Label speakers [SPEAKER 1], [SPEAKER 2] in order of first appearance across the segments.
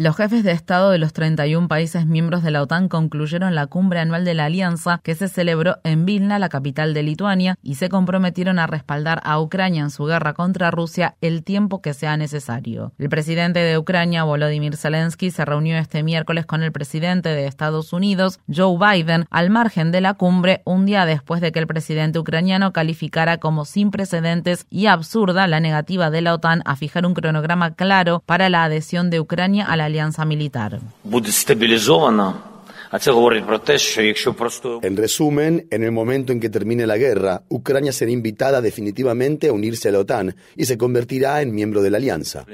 [SPEAKER 1] Los jefes de Estado de los 31 países miembros de la OTAN concluyeron la cumbre anual de la alianza que se celebró en Vilna, la capital de Lituania, y se comprometieron a respaldar a Ucrania en su guerra contra Rusia el tiempo que sea necesario. El presidente de Ucrania, Volodymyr Zelensky, se reunió este miércoles con el presidente de Estados Unidos, Joe Biden, al margen de la cumbre, un día después de que el presidente ucraniano calificara como sin precedentes y absurda la negativa de la OTAN a fijar un cronograma claro para la adhesión de Ucrania a la alianza militar.
[SPEAKER 2] En resumen, en el momento en que termine la guerra, Ucrania será invitada definitivamente a unirse a la OTAN y se convertirá en miembro de la alianza.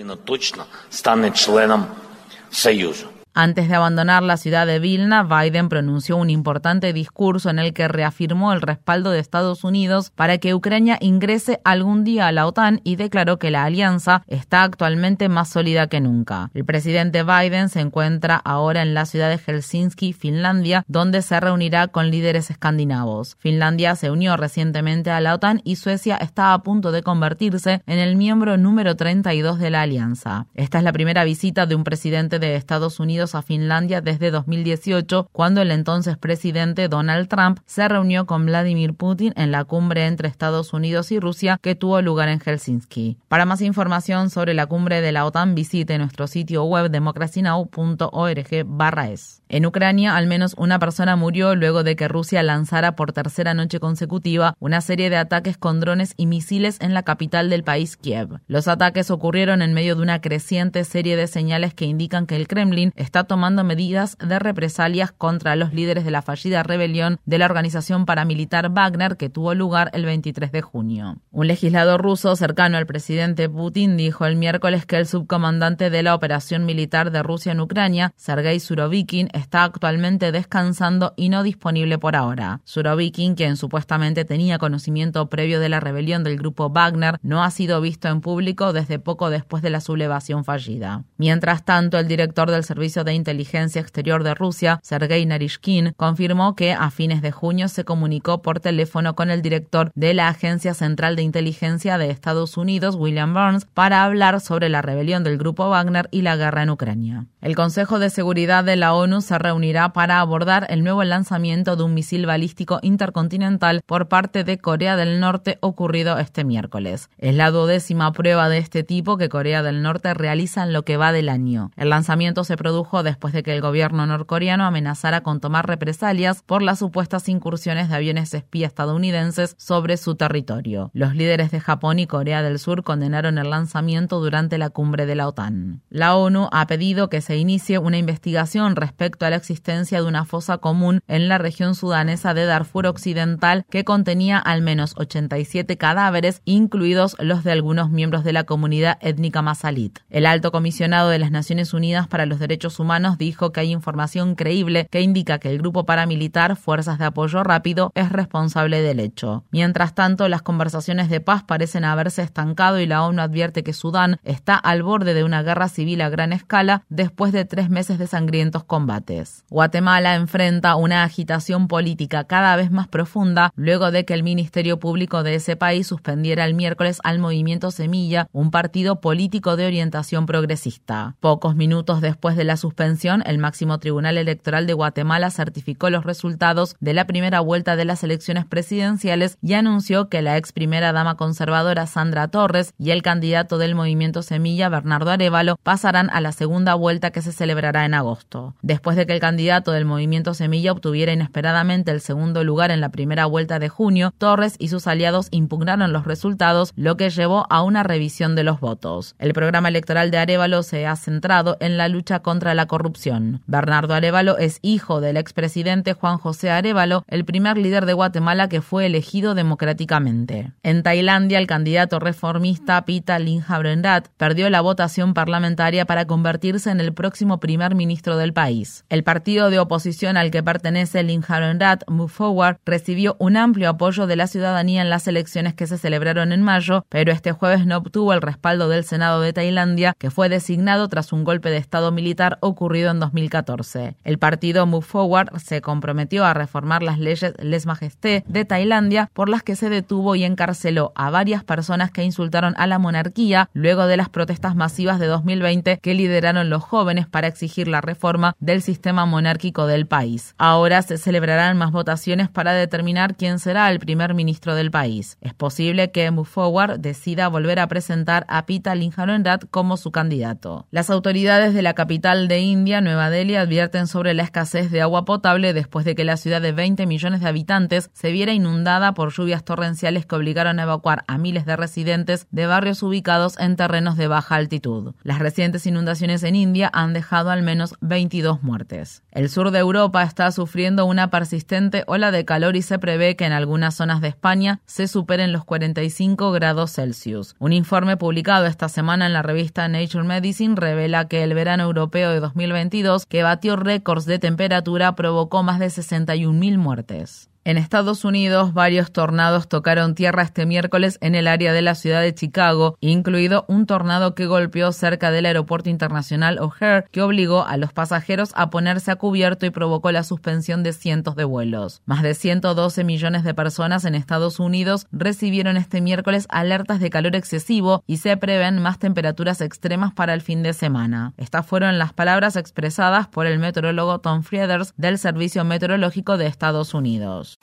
[SPEAKER 1] Antes de abandonar la ciudad de Vilna, Biden pronunció un importante discurso en el que reafirmó el respaldo de Estados Unidos para que Ucrania ingrese algún día a la OTAN y declaró que la alianza está actualmente más sólida que nunca. El presidente Biden se encuentra ahora en la ciudad de Helsinki, Finlandia, donde se reunirá con líderes escandinavos. Finlandia se unió recientemente a la OTAN y Suecia está a punto de convertirse en el miembro número 32 de la alianza. Esta es la primera visita de un presidente de Estados Unidos a Finlandia desde 2018, cuando el entonces presidente Donald Trump se reunió con Vladimir Putin en la cumbre entre Estados Unidos y Rusia que tuvo lugar en Helsinki. Para más información sobre la cumbre de la OTAN, visite nuestro sitio web democracynow.org/es. En Ucrania, al menos una persona murió luego de que Rusia lanzara por tercera noche consecutiva una serie de ataques con drones y misiles en la capital del país, Kiev. Los ataques ocurrieron en medio de una creciente serie de señales que indican que el Kremlin está tomando medidas de represalias contra los líderes de la fallida rebelión de la organización paramilitar Wagner que tuvo lugar el 23 de junio. Un legislador ruso cercano al presidente Putin dijo el miércoles que el subcomandante de la operación militar de Rusia en Ucrania, Sergei Surovikin, está actualmente descansando y no disponible por ahora. Surovikin, quien supuestamente tenía conocimiento previo de la rebelión del grupo Wagner, no ha sido visto en público desde poco después de la sublevación fallida. Mientras tanto, el director del Servicio de Inteligencia Exterior de Rusia, Sergei Narishkin, confirmó que a fines de junio se comunicó por teléfono con el director de la Agencia Central de Inteligencia de Estados Unidos, William Burns, para hablar sobre la rebelión del grupo Wagner y la guerra en Ucrania. El Consejo de Seguridad de la ONU se reunirá para abordar el nuevo lanzamiento de un misil balístico intercontinental por parte de Corea del Norte ocurrido este miércoles. Es la duodécima prueba de este tipo que Corea del Norte realiza en lo que va del año. El lanzamiento se produjo después de que el gobierno norcoreano amenazara con tomar represalias por las supuestas incursiones de aviones espía estadounidenses sobre su territorio. Los líderes de Japón y Corea del Sur condenaron el lanzamiento durante la cumbre de la OTAN. La ONU ha pedido que se inicie una investigación respecto la existencia de una fosa común en la región sudanesa de Darfur Occidental que contenía al menos 87 cadáveres, incluidos los de algunos miembros de la comunidad étnica masalit. El alto comisionado de las Naciones Unidas para los Derechos Humanos dijo que hay información creíble que indica que el grupo paramilitar Fuerzas de Apoyo Rápido es responsable del hecho. Mientras tanto, las conversaciones de paz parecen haberse estancado y la ONU advierte que Sudán está al borde de una guerra civil a gran escala después de tres meses de sangrientos combates. Guatemala enfrenta una agitación política cada vez más profunda luego de que el Ministerio Público de ese país suspendiera el miércoles al Movimiento Semilla, un partido político de orientación progresista. Pocos minutos después de la suspensión, el máximo Tribunal Electoral de Guatemala certificó los resultados de la primera vuelta de las elecciones presidenciales y anunció que la ex primera dama conservadora Sandra Torres y el candidato del Movimiento Semilla, Bernardo Arevalo, pasarán a la segunda vuelta que se celebrará en agosto. Después de que el candidato del movimiento Semilla obtuviera inesperadamente el segundo lugar en la primera vuelta de junio, Torres y sus aliados impugnaron los resultados, lo que llevó a una revisión de los votos. El programa electoral de Arevalo se ha centrado en la lucha contra la corrupción. Bernardo Arevalo es hijo del expresidente Juan José Arevalo, el primer líder de Guatemala que fue elegido democráticamente. En Tailandia, el candidato reformista Pita Limjaroenrat perdió la votación parlamentaria para convertirse en el próximo primer ministro del país. El partido de oposición al que pertenece Limjaroenrat, Move Forward, recibió un amplio apoyo de la ciudadanía en las elecciones que se celebraron en mayo, pero este jueves no obtuvo el respaldo del Senado de Tailandia, que fue designado tras un golpe de Estado militar ocurrido en 2014. El partido Move Forward se comprometió a reformar las leyes Les Majesté de Tailandia, por las que se detuvo y encarceló a varias personas que insultaron a la monarquía luego de las protestas masivas de 2020 que lideraron los jóvenes para exigir la reforma del sistema monárquico del país. Ahora se celebrarán más votaciones para determinar quién será el primer ministro del país. Es posible que Move Forward decida volver a presentar a Pita Limjaroenrat como su candidato. Las autoridades de la capital de India, Nueva Delhi, advierten sobre la escasez de agua potable después de que la ciudad de 20 millones de habitantes se viera inundada por lluvias torrenciales que obligaron a evacuar a miles de residentes de barrios ubicados en terrenos de baja altitud. Las recientes inundaciones en India han dejado al menos 22 muertes. El sur de Europa está sufriendo una persistente ola de calor y se prevé que en algunas zonas de España se superen los 45 grados Celsius. Un informe publicado esta semana en la revista Nature Medicine revela que el verano europeo de 2022, que batió récords de temperatura, provocó más de 61.000 muertes. En Estados Unidos, varios tornados tocaron tierra este miércoles en el área de la ciudad de Chicago, incluido un tornado que golpeó cerca del aeropuerto internacional O'Hare, que obligó a los pasajeros a ponerse a cubierto y provocó la suspensión de cientos de vuelos. Más de 112 millones de personas en Estados Unidos recibieron este miércoles alertas de calor excesivo y se prevén más temperaturas extremas para el fin de semana. Estas fueron las palabras expresadas por el meteorólogo Tom Frieders del Servicio Meteorológico de Estados Unidos.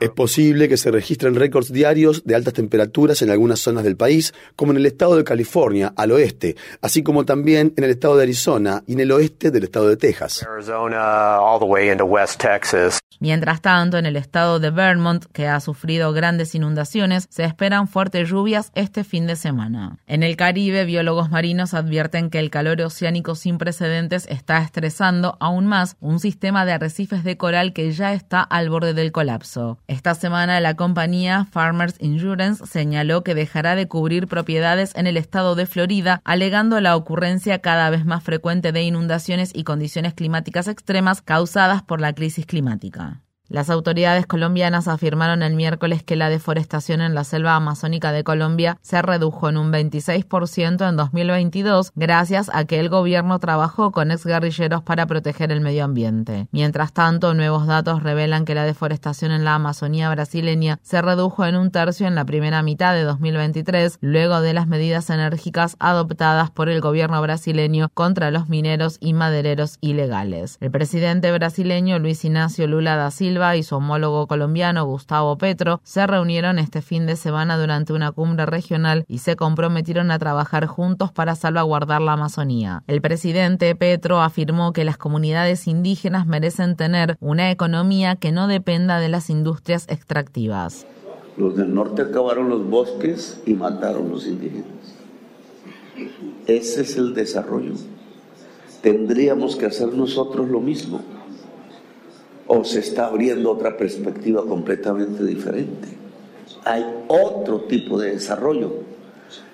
[SPEAKER 2] Es posible que se registren récords diarios de altas temperaturas en algunas zonas del país, como en el estado de California, al oeste, así como también en el estado de Arizona y en el oeste del estado de Texas.
[SPEAKER 1] Mientras tanto, en el estado de Vermont, que ha sufrido grandes inundaciones, se esperan fuertes lluvias este fin de semana. En el Caribe, biólogos marinos advierten que el calor oceánico sin precedentes está estresando más un sistema de arrecifes de coral que ya está al borde del colapso. Esta semana la compañía Farmers Insurance señaló que dejará de cubrir propiedades en el estado de Florida, alegando la ocurrencia cada vez más frecuente de inundaciones y condiciones climáticas extremas causadas por la crisis climática. Las autoridades colombianas afirmaron el miércoles que la deforestación en la selva amazónica de Colombia se redujo en un 26% en 2022 gracias a que el gobierno trabajó con exguerrilleros para proteger el medio ambiente. Mientras tanto, nuevos datos revelan que la deforestación en la Amazonía brasileña se redujo en un tercio en la primera mitad de 2023 luego de las medidas enérgicas adoptadas por el gobierno brasileño contra los mineros y madereros ilegales. El presidente brasileño Luis Ignacio Lula da Silva y su homólogo colombiano Gustavo Petro se reunieron este fin de semana durante una cumbre regional y se comprometieron a trabajar juntos para salvaguardar la Amazonía. El presidente Petro afirmó que las comunidades indígenas merecen tener una economía que no dependa de las industrias extractivas.
[SPEAKER 3] Los del norte acabaron los bosques y mataron los indígenas. Ese es el desarrollo. Tendríamos que hacer nosotros lo mismo o se está abriendo otra perspectiva completamente diferente. Hay otro tipo de desarrollo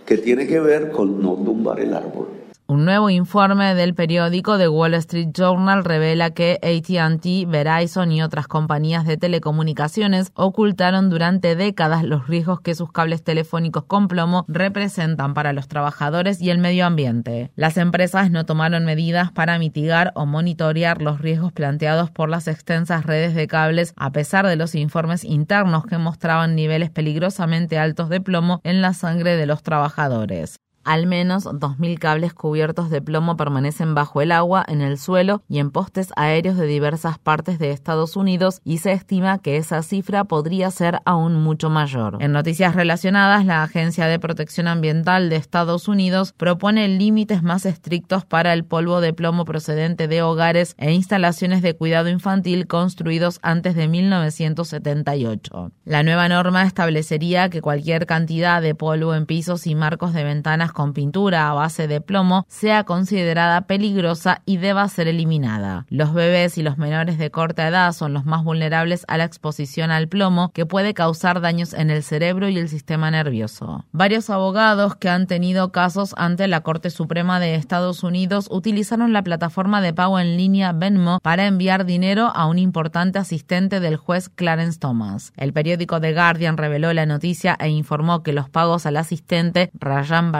[SPEAKER 3] que tiene que ver con no tumbar el árbol.
[SPEAKER 1] Un nuevo informe del periódico The Wall Street Journal revela que ATT, Verizon y otras compañías de telecomunicaciones ocultaron durante décadas los riesgos que sus cables telefónicos con plomo representan para los trabajadores y el medio ambiente. Las empresas no tomaron medidas para mitigar o monitorear los riesgos planteados por las extensas redes de cables a pesar de los informes internos que mostraban niveles peligrosamente altos de plomo en la sangre de los trabajadores. Al menos 2.000 cables cubiertos de plomo permanecen bajo el agua, en el suelo y en postes aéreos de diversas partes de Estados Unidos y se estima que esa cifra podría ser aún mucho mayor. En noticias relacionadas, la Agencia de Protección Ambiental de Estados Unidos propone límites más estrictos para el polvo de plomo procedente de hogares e instalaciones de cuidado infantil construidos antes de 1978. La nueva norma establecería que cualquier cantidad de polvo en pisos y marcos de ventanas con pintura a base de plomo sea considerada peligrosa y deba ser eliminada. Los bebés y los menores de corta edad son los más vulnerables a la exposición al plomo que puede causar daños en el cerebro y el sistema nervioso. Varios abogados que han tenido casos ante la Corte Suprema de Estados Unidos utilizaron la plataforma de pago en línea Venmo para enviar dinero a un importante asistente del juez Clarence Thomas. El periódico The Guardian reveló la noticia e informó que los pagos al asistente Rajan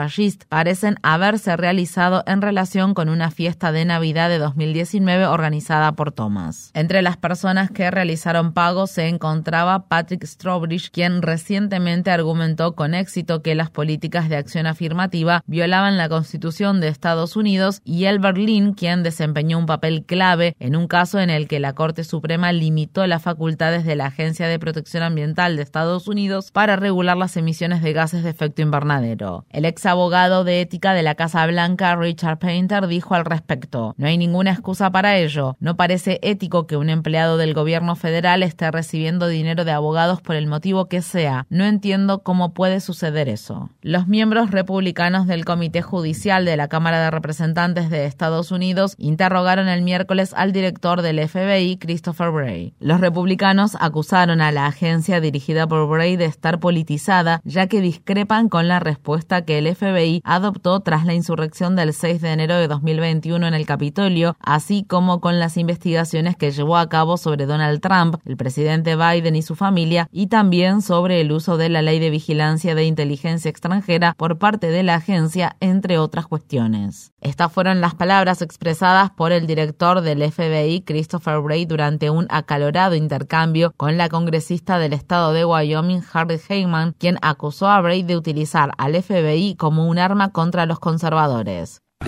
[SPEAKER 1] Parecen haberse realizado en relación con una fiesta de Navidad de 2019 organizada por Thomas. Entre las personas que realizaron pagos se encontraba Patrick Strawbridge, quien recientemente argumentó con éxito que las políticas de acción afirmativa violaban la Constitución de Estados Unidos, y Elbert Lynn, quien desempeñó un papel clave en un caso en el que la Corte Suprema limitó las facultades de la Agencia de Protección Ambiental de Estados Unidos para regular las emisiones de gases de efecto invernadero. El ex abogado de ética de la Casa Blanca, Richard Painter, dijo al respecto, no hay ninguna excusa para ello. No parece ético que un empleado del gobierno federal esté recibiendo dinero de abogados por el motivo que sea. No entiendo cómo puede suceder eso. Los miembros republicanos del Comité Judicial de la Cámara de Representantes de Estados Unidos interrogaron el miércoles al director del FBI, Christopher Bray. Los republicanos acusaron a la agencia dirigida por Bray de estar politizada, ya que discrepan con la respuesta que el FBI adoptó tras la insurrección del 6 de enero de 2021 en el Capitolio, así como con las investigaciones que llevó a cabo sobre Donald Trump, el presidente Biden y su familia, y también sobre el uso de la ley de vigilancia de inteligencia extranjera por parte de la agencia, entre otras cuestiones. Estas fueron las palabras expresadas por el director del FBI, Christopher Bray, durante un acalorado intercambio con la congresista del estado de Wyoming, Harry Heyman, quien acusó a Bray de utilizar al FBI como un arma contra los conservadores.
[SPEAKER 2] Uh,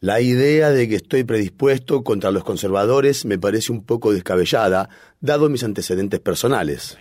[SPEAKER 2] la idea de que estoy predispuesto contra los conservadores me parece un poco descabellada, dado mis antecedentes personales.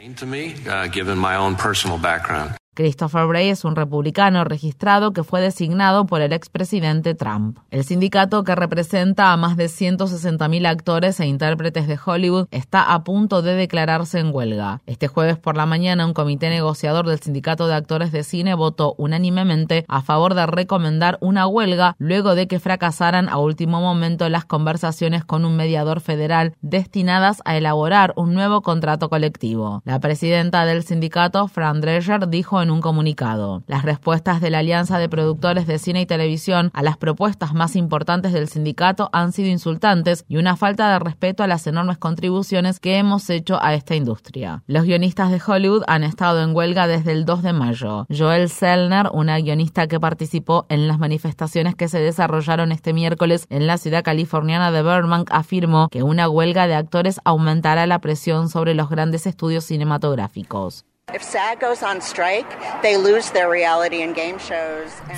[SPEAKER 1] Christopher Bray es un republicano registrado que fue designado por el expresidente Trump. El sindicato que representa a más de 160.000 actores e intérpretes de Hollywood está a punto de declararse en huelga. Este jueves por la mañana un comité negociador del sindicato de actores de cine votó unánimemente a favor de recomendar una huelga luego de que fracasaran a último momento las conversaciones con un mediador federal destinadas a elaborar un nuevo contrato colectivo. La presidenta del sindicato, Fran Drescher, dijo en un comunicado. Las respuestas de la Alianza de Productores de Cine y Televisión a las propuestas más importantes del sindicato han sido insultantes y una falta de respeto a las enormes contribuciones que hemos hecho a esta industria. Los guionistas de Hollywood han estado en huelga desde el 2 de mayo. Joel Selner, una guionista que participó en las manifestaciones que se desarrollaron este miércoles en la ciudad californiana de Burbank, afirmó que una huelga de actores aumentará la presión sobre los grandes estudios cinematográficos.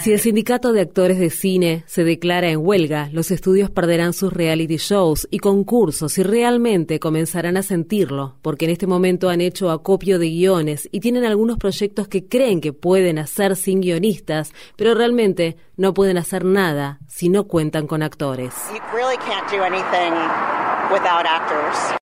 [SPEAKER 4] Si el sindicato de actores de cine se declara en huelga, los estudios perderán sus reality shows y concursos y realmente comenzarán a sentirlo, porque en este momento han hecho acopio de guiones y tienen algunos proyectos que creen que pueden hacer sin guionistas, pero realmente no pueden hacer nada si no cuentan con actores.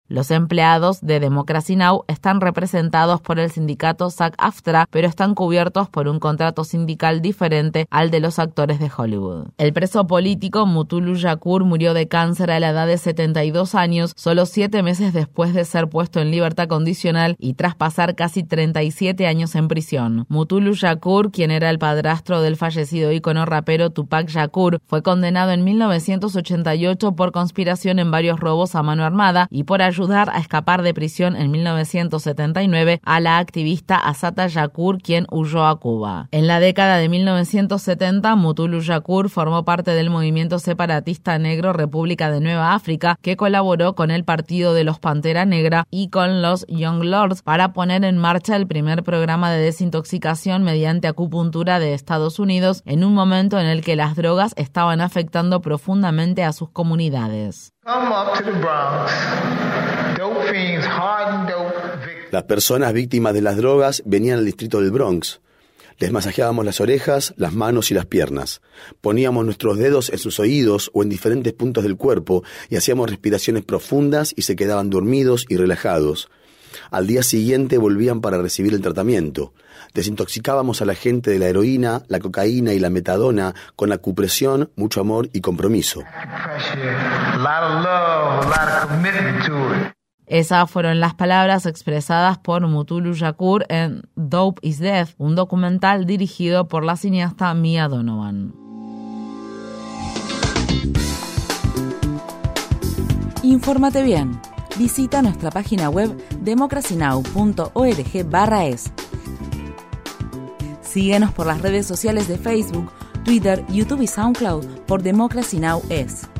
[SPEAKER 1] Los empleados de Democracy Now! están representados por el sindicato SAG-AFTRA, pero están cubiertos por un contrato sindical diferente al de los actores de Hollywood. El preso político Mutulu Yakur murió de cáncer a la edad de 72 años, solo siete meses después de ser puesto en libertad condicional y tras pasar casi 37 años en prisión. Mutulu Yakur, quien era el padrastro del fallecido ícono rapero Tupac Yakur, fue condenado en 1988 por conspiración en varios robos a mano armada y por ayudar a escapar de prisión en 1979 a la activista Asata Yakur, quien huyó a Cuba. En la década de 1970, Mutulu Yakur formó parte del movimiento separatista negro República de Nueva África, que colaboró con el Partido de los Pantera Negra y con los Young Lords para poner en marcha el primer programa de desintoxicación mediante acupuntura de Estados Unidos en un momento en el que las drogas estaban afectando profundamente a sus comunidades.
[SPEAKER 2] Las personas víctimas de las drogas venían al distrito del Bronx. Les masajeábamos las orejas, las manos y las piernas. Poníamos nuestros dedos en sus oídos o en diferentes puntos del cuerpo y hacíamos respiraciones profundas y se quedaban dormidos y relajados. Al día siguiente volvían para recibir el tratamiento. Desintoxicábamos a la gente de la heroína, la cocaína y la metadona con acupresión, mucho amor y compromiso.
[SPEAKER 1] Esas fueron las palabras expresadas por Mutulu Yakur en Dope is Death, un documental dirigido por la cineasta Mia Donovan.
[SPEAKER 5] Infórmate bien. Visita nuestra página web democracynow.org/es. Síguenos por las redes sociales de Facebook, Twitter, YouTube y SoundCloud por Democracy Now! es.